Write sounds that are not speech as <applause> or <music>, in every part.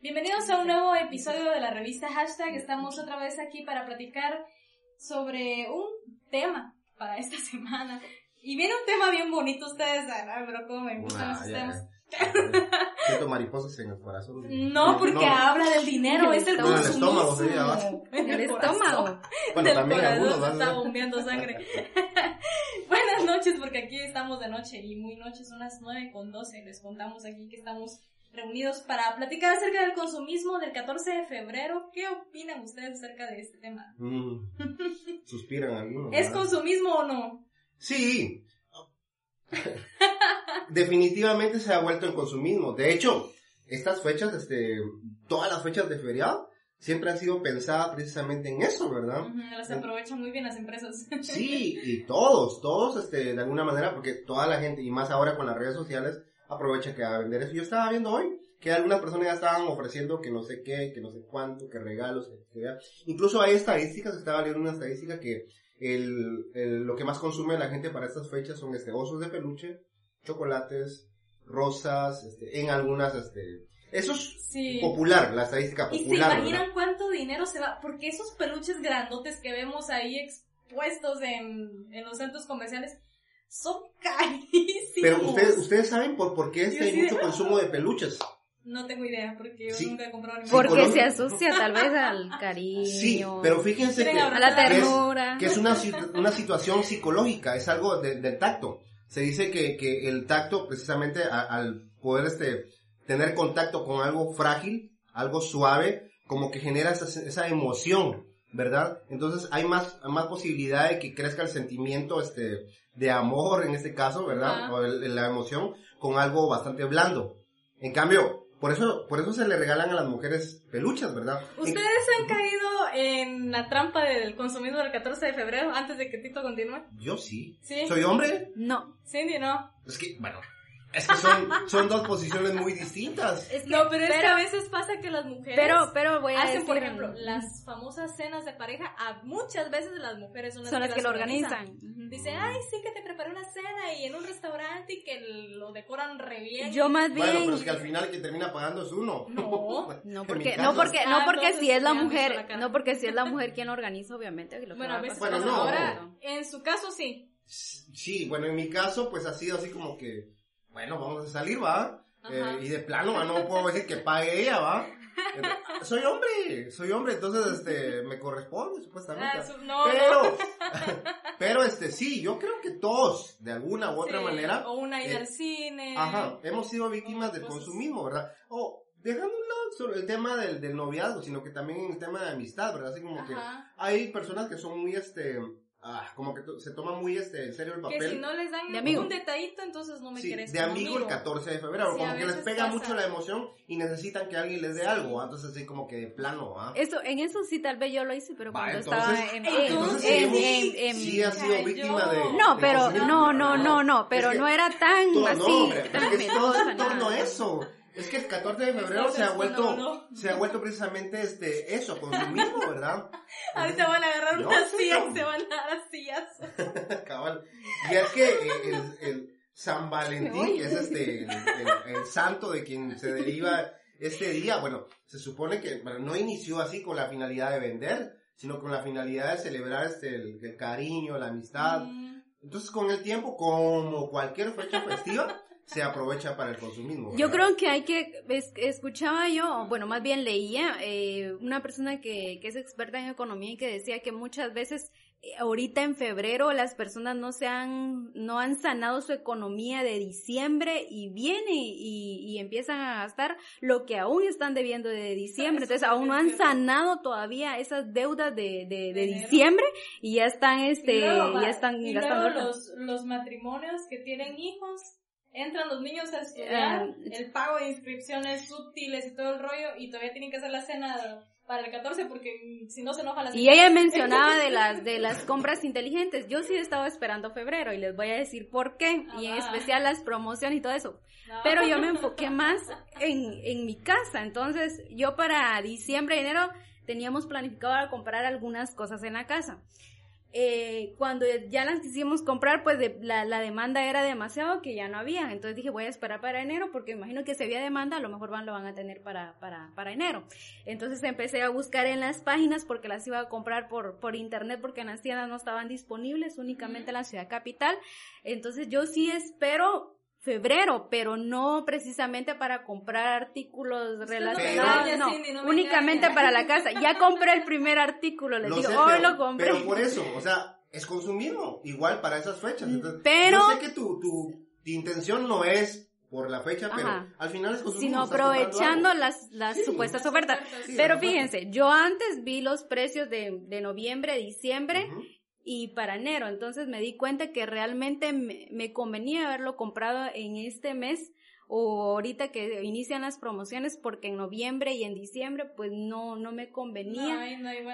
Bienvenidos a un nuevo episodio de la revista Hashtag. Estamos otra vez aquí para platicar sobre un tema para esta <laughs> semana. Y viene un tema bien bonito, ustedes saben, pero como me gustan Ah, esos ya, temas. Siento mariposas en el corazón. No, porque No. habla del dinero, es el No, en el estómago sería. <laughs> En El estómago. Bueno, Del también corazón algunos van está bombeando sangre. <laughs> Buenas noches, porque aquí estamos de noche y muy noches, unas 9 con 12. Les contamos aquí que estamos reunidos para platicar acerca del consumismo del 14 de febrero. ¿Qué opinan ustedes acerca de este tema? Mm, <laughs> suspiran algunos. ¿Es ¿verdad? consumismo o no? Sí. Definitivamente se ha vuelto en consumismo. De hecho, estas fechas, este, todas las fechas de feriado, siempre han sido pensadas precisamente en eso, ¿verdad? Ujú, Las aprovechan muy bien las empresas. Sí, y todos, todos, este, de alguna manera, porque toda la gente, y más ahora con las redes sociales, aprovecha que va a vender eso. Yo estaba viendo hoy que algunas personas ya estaban ofreciendo que no sé qué, que no sé cuánto, que regalos, que- incluso hay estadísticas, estaba leyendo una estadística que el, el- lo que más consume la gente para estas fechas son este osos de peluche, chocolates, rosas, este, en algunas, este, eso es Sí. popular, la estadística ¿Y se popular. imaginan ¿verdad? cuánto dinero se va? Porque esos peluches grandotes que vemos ahí expuestos en, en los centros comerciales son carísimos. <laughs> Pero ustedes, ustedes saben por, por qué este hay sí. mucho consumo de peluches. No tengo idea, porque yo Sí. nunca he comprado ni Porque Colombia- se asocia tal vez al <laughs> cariño. Sí, pero fíjense que, a la es- que es una, una situación psicológica, es algo de- del tacto. Se dice que, que el tacto, precisamente a- al poder este, tener contacto con algo frágil, algo suave, como que genera esa, esa emoción, ¿verdad? Entonces hay más, más posibilidad de que crezca el sentimiento este, de amor, en este caso, ¿verdad? O el- la emoción con algo bastante blando. En cambio, por eso, por eso se le regalan a las mujeres peluches, ¿verdad? En- ¿Ustedes han caído en la trampa del consumismo del 14 de febrero antes de que Tito continúe? Yo sí. Sí. ¿Soy hombre? No. Cindy, no. Es que, bueno, es que son, son dos posiciones muy distintas. Es que- No, pero, es que a veces pasa que las mujeres Pero, pero voy a hacen, decir. por ejemplo, las famosas cenas de pareja. A muchas veces las mujeres son las, son las que lo las organizan. Ujú. Dicen, ay, sí que te preparé una cena y en un restaurante y que lo decoran re bien. Yo más bien. Bueno, pero es que al final el que termina pagando es uno. No. <laughs> No porque, no caso- porque, Ah, no porque si es la mujer, no porque si es la mujer quien lo organiza, obviamente. Lo Bueno, a veces Bueno, pasa. no. ahora, en su caso sí. Sí, bueno, en mi caso, pues ha sido así como que, bueno, vamos a salir, ¿va? Eh, y de plano, ¿va? no puedo decir que pague ella, ¿va? Eh, soy hombre, soy hombre, entonces, este, me corresponde, supuestamente. Ah, no, pero, no. <laughs> pero, este, sí, yo creo que todos, de alguna u otra Sí, manera, O una ida eh, al cine. Ajá, hemos sido víctimas del Cosas- consumismo, ¿verdad? O dejando un lado solo el tema del, del noviazgo, sino que también en el tema de amistad, ¿verdad? Así como que hay personas que son muy, este, ah, como que se toman muy, este, en serio el Que papel. si no les dan De amigo. un detallito, entonces no me Sí, quieres de como amigo, el 14 de febrero, Sí, como que les pega pasa. mucho la emoción y necesitan que alguien les dé algo, ¿ah? entonces así como que de plano, ¿ah? Eso, en eso sí tal vez yo lo hice, pero Va, cuando entonces- estaba en, entonces en- sí, en- en- sí has sido Cayó. víctima de... No, de pero, consumismo. no, no, no, no, pero Es que no era tan todo- así, <laughs> no, hombre, tan es que todo en torno a eso. Es que el 14 de febrero se ha vuelto, no, no. se ha vuelto precisamente este, eso, consumismo, ¿verdad? <laughs> Ahorita van a agarrar No, unas sillas se van a dar sillas. <laughs> Cabal. Y es que eh, el, el San Valentín, que es este, el, el- el santo de quien se deriva este día, bueno, se supone que bueno, no inició así con la finalidad de vender, sino con la finalidad de celebrar este, el, el cariño, la amistad. Mm, Entonces, con el tiempo, como cualquier fecha festiva, se aprovecha para el consumismo. Yo creo que hay que, es- escuchaba yo, bueno, más bien leía, eh, una persona que, que es experta en economía y que decía que muchas veces, eh, ahorita en febrero, las personas no se han, no han sanado su economía de diciembre y viene y, y empiezan a gastar lo que aún están debiendo de diciembre. Entonces, es aún no han sanado todavía esas deudas de, de, de diciembre y ya están, y este, luego, ya están y gastando. luego los, los matrimonios que tienen hijos, entran los niños a estudiar, Eh, el pago de inscripciones útiles y todo el rollo, y todavía tienen que hacer la cena para el 14 porque mm, si no se enoja la Y ella mencionaba de <laughs> las de las compras inteligentes. Yo sí he estado esperando febrero y les voy a decir por qué y en Ah. especial las promociones y todo eso. No. Pero yo me <laughs> enfoqué más en, en mi casa. Entonces, yo para diciembre, enero teníamos planificado comprar algunas cosas en la casa. Eh, cuando ya las quisimos comprar, pues de, la, la, demanda era demasiado que ya no había. Entonces dije, voy a esperar para enero porque imagino que si había demanda, a lo mejor van, lo van a tener para, para, para enero. Entonces empecé a buscar en las páginas porque las iba a comprar por, por internet porque en las tiendas no estaban disponibles, únicamente en la ciudad capital. Entonces yo sí espero febrero, pero no precisamente para comprar artículos relacionados, no, únicamente para la casa. Ya compré el primer artículo, les digo, hoy lo compré. Pero por eso, o sea, es consumido, igual para esas fechas. Entonces, pero... Yo sé que tu, tu, intención no es por la fecha, pero al final es consumido. Sino aprovechando las, las supuestas ofertas. pero fíjense, yo antes vi los precios de, de noviembre, diciembre, y para enero. Entonces me di cuenta que realmente me, convenía haberlo comprado en este mes o ahorita que inician las promociones porque en noviembre y en diciembre pues no no me convenía.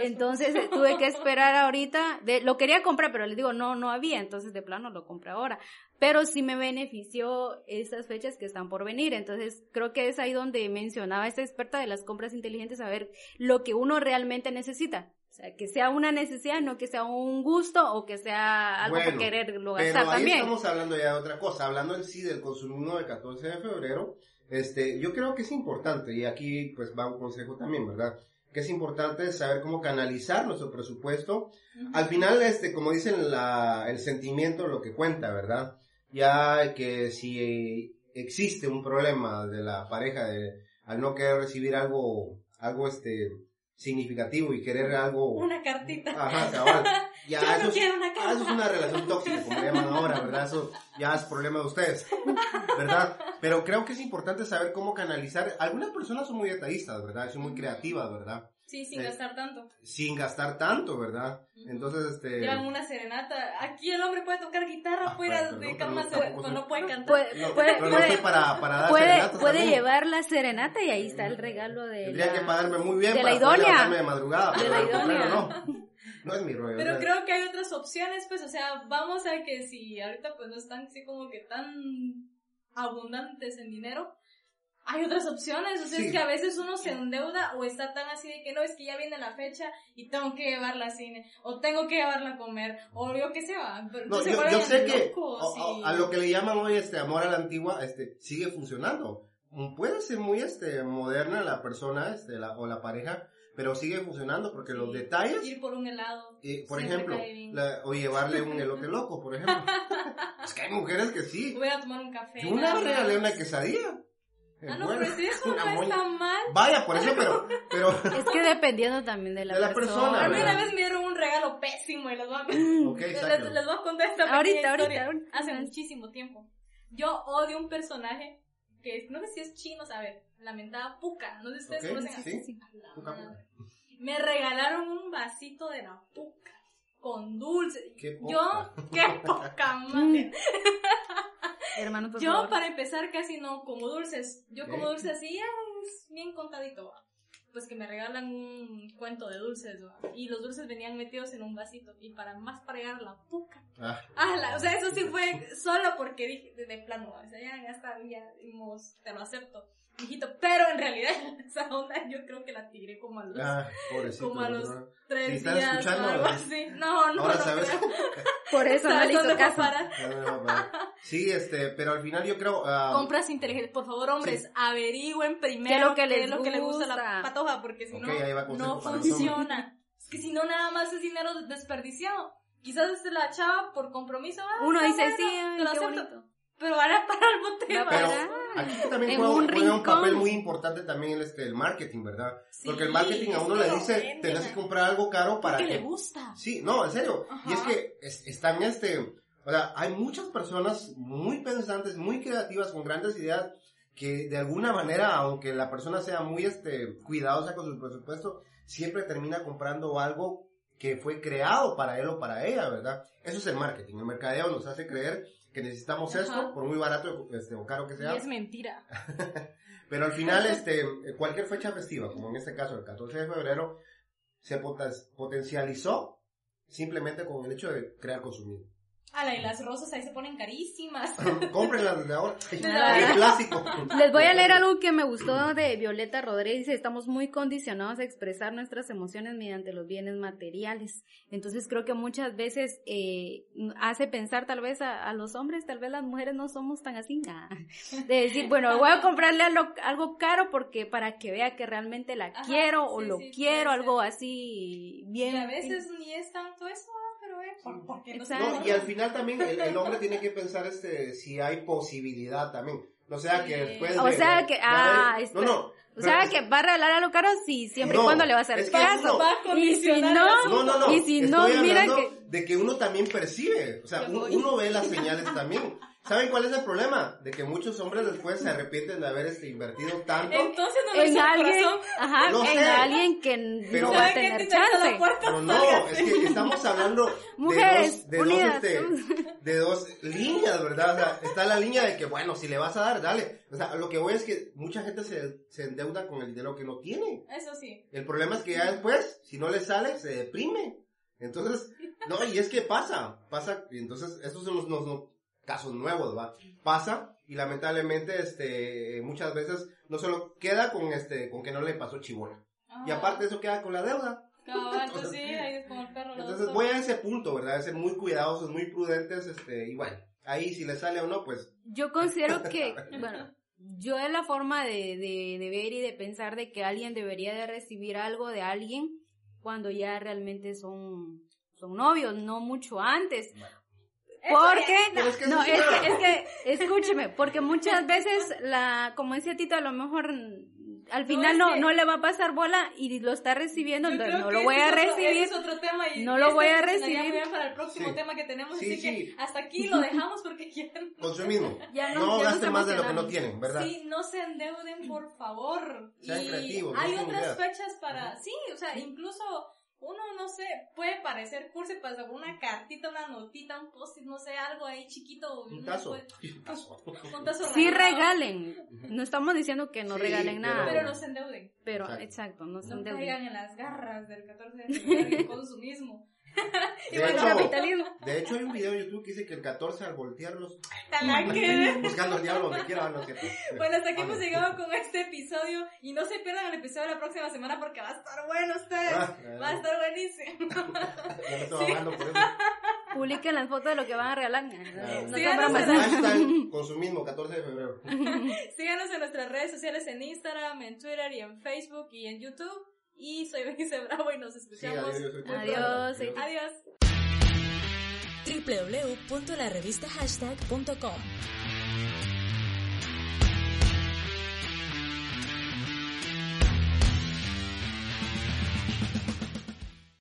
Entonces tuve que <laughs> esperar ahorita. De, lo quería comprar pero les digo no no había. Entonces de plano lo compré ahora pero sí me benefició esas fechas que están por venir entonces creo que es ahí donde mencionaba esta experta de las compras inteligentes a ver lo que uno realmente necesita o sea, que sea una necesidad, no que sea un gusto o que sea algo por quererlo gastar pero ahí también. estamos hablando ya de otra cosa, hablando en sí del consumismo del 14 de febrero, este, yo creo que es importante, y aquí pues va un consejo también, ¿verdad? Que es importante saber cómo canalizar nuestro presupuesto. Al final, este, como dicen, la, el sentimiento lo que cuenta, ¿verdad? Ya que si existe un problema de la pareja de, al no querer recibir algo, algo este, significativo y querer algo... Una cartita. Ajá, cabal. Ya, <laughs> eso, es, una ah, eso es una relación tóxica, como llaman ahora, ¿verdad? Eso ya es problema de ustedes, ¿verdad? Pero creo que es importante saber cómo canalizar. Algunas personas son muy detallistas, ¿verdad? Son muy creativas, ¿verdad? Sí, sin eh, gastar tanto. Sin gastar tanto, ¿verdad? Entonces, este... Llevan una serenata. Aquí el hombre puede tocar guitarra ah, fuera de cama, no, no, puede cantar. Puede, puede, para, para dar puede, puede llevar la serenata y ahí está el regalo de Tendría que pagarme muy bien de para la idónea. de madrugada. De la idónea. no. No es mi rollo. Pero creo que hay otras opciones, pues, o sea, vamos a que si ahorita pues no están así como que tan abundantes en dinero, hay otras opciones, o sea, es que a veces uno se endeuda o está tan así de que no, es que ya viene la fecha y tengo que llevarla al cine, o tengo que llevarla a comer, o yo qué sé, va. No, yo, sé que a, lo que le llaman hoy este amor a la antigua, este, sigue funcionando. Puede ser muy este moderna la persona, este, la, o la pareja, pero sigue funcionando porque los detalles... Ir por un helado. Y, por ejemplo, o llevarle un <laughs> elote loco, por ejemplo. es que hay mujeres que sí. Voy a tomar un café. Yo una regalé una quesadilla. Ah, no, pero si eso <laughs> no está mal. Vaya, por eso, pero, pero... <laughs> Es que dependiendo también de la, de la persona. A mí una vez me dieron un regalo pésimo y les voy a, <laughs> okay, les, les, voy a contar esta ahorita, historia. Ahorita, Hace muchísimo tiempo. Yo odio un personaje que no sé si es chino, a ver, lamentada Puka. No sé si ustedes okay, conocen sí, sí. Puka, Me regalaron un vasito de la Puka con dulce. ¿Qué Yo, qué poca madre. Hermano, Yo, para empezar, casi no como dulces. Yo como dulces así, es bien contadito. Pues que me regalan un cuento de dulces, y los dulces venían metidos en un vasito, y para más para llegar a la puca. Ah. ah o sea, eso sí fue solo porque dije, de, plano, o sea, ya, ya está, ya, te lo acepto pero en realidad <laughs> esa onda yo creo que la tiré como a los, ah, como a los ¿no? tres si días o algo así. No, no, Ahora sabes. <laughs> Por eso no le hizo caso. sí, este, pero al final yo creo... Uh, Compras inteligentes. Por favor, hombres, sí. averigüen primero qué es lo que, les, lo que le gusta a la patoja, porque si okay, no, no funciona. Es que si no, nada más es dinero desperdiciado. Quizás este la chava por compromiso. Ah, Uno dice sí, te lo acepto pero ahora para el tema. Pero aquí también juega un, juega un, papel muy importante también el, este, el marketing, ¿verdad? Porque el marketing a uno le dice, tenés que comprar algo caro para que... le gusta. Sí, no, en serio. Y es que están este, o sea, hay muchas personas muy pensantes, muy creativas, con grandes ideas, que de alguna manera, aunque la persona sea muy este, cuidadosa con su presupuesto, siempre termina comprando algo que fue creado para él o para ella, ¿verdad? Eso es el marketing. El mercadeo nos hace creer que necesitamos esto, por muy barato este, o caro que sea. Y es mentira. <laughs> Pero al final, este, cualquier fecha festiva, como en este caso el 14 de febrero, se potencializó simplemente con el hecho de crear consumismo. Ala, y las rosas ahí se ponen carísimas. Cómprenlas desde ahora. <laughs> Ah. El clásico. Les voy a leer algo que me gustó de Violeta Rodríguez. Dice, Estamos muy condicionados a expresar nuestras emociones mediante los bienes materiales. Entonces creo que muchas veces eh, hace pensar tal vez a, a los hombres, tal vez las mujeres no somos tan así. ah, De decir, bueno, voy a comprarle algo, algo caro porque para que vea que realmente la Ajá, quiero o sí, lo sí, quiero, algo así bien. Y a veces ni es tanto eso, pero ¿por, por qué no y al final también <laughs> el, el hombre tiene que pensar este si hay posibilidad también. O sea que después O de- sea que- ah, no, no. O sea que va a regalar algo caro sí, siempre No, y cuando le va a hacer es que caso. a Y si no, el No, no, no. Y si Estoy no, mira que- de que uno también percibe. O sea, uno ve las <laughs> señales también. ¿Saben cuál es el problema? De que muchos hombres después se arrepienten de haber este, invertido tanto. Entonces no en alguien, ajá, Lo en sé. alguien que Pero- no va a tener chance. puerta, Pero no, sálgase. es que estamos hablando Mujeres, de dos, de dos, este, de dos líneas, ¿verdad? O sea, está la línea de que, bueno, si le vas a dar, dale. O sea, lo que voy es que mucha gente se, se endeuda con el dinero que no tiene. Eso sí. El problema es que ya después, si no le sale, se deprime. Entonces, no, y es que pasa, pasa, y entonces, esos son los, los- los casos nuevos, ¿va? Pasa, y lamentablemente, este, muchas veces no solo queda con este, con que no le pasó chibola. Y Ajá. aparte eso queda con la deuda. Cabal, pues <laughs> sí, ahí es como el perro. Entonces voy a ese punto, ¿verdad? De ser muy cuidadosos, muy prudentes, este, y bueno, ahí si le sale o no, pues, Yo considero <laughs> que, bueno, yo es la forma de, de, de ver y de pensar de que alguien debería de recibir algo de alguien cuando ya realmente son, son novios, no mucho antes. Porque, Pero es que no, es que, es que, escúcheme, porque muchas veces la, como decía Tito, a lo mejor mm, al No, final no, que- no le va a pasar bola y lo está recibiendo, Yo entonces no lo voy a es otro- recibir. es otro tema y no lo voy a este recibir. para el próximo Sí. tema que tenemos, Sí, así sí. que hasta aquí lo dejamos porque consumismo. <laughs> Ya no no- ya nos gasten más de lo que no tienen, ¿verdad? Sí, no se endeuden, por favor. Sean y creativos, hay otras fechas para, sí, o sea, incluso uno, no sé, puede parecer cursi, pues una cartita, una notita, un post no sé, algo ahí chiquito. Un tazo. puede- <laughs> Un tazo. <laughs> un tazo Sí regalen, no estamos diciendo que no Sí, regalen pero- nada, Pero no se endeuden. pero Exacto. exacto, no se No endeuden. caigan en las garras del 14 de <laughs> febrero del consumismo. De <laughs> El hecho, capitalismo. de hecho, hay un video en YouTube que dice que el 14 al voltearlos, buscando al diablo donde quiera, no. <laughs> Bueno, hasta aquí hemos llegado con este episodio y no se pierdan el episodio de la próxima semana porque va a estar bueno ustedes. Ah, Va a estar buenísimo. <laughs> Ya me estaba hablando por eso. Publiquen las fotos de lo que van a regalar. No, Claro. no Sí, se- Hashtag consumismo, 14 de febrero. Síganos en nuestras redes sociales en Instagram, en Twitter y en Facebook y en YouTube. Y soy Benice Bravo y nos Sí, escuchamos. Pedro. Adiós, Adiós. Adiós. www.larevistahashtag.com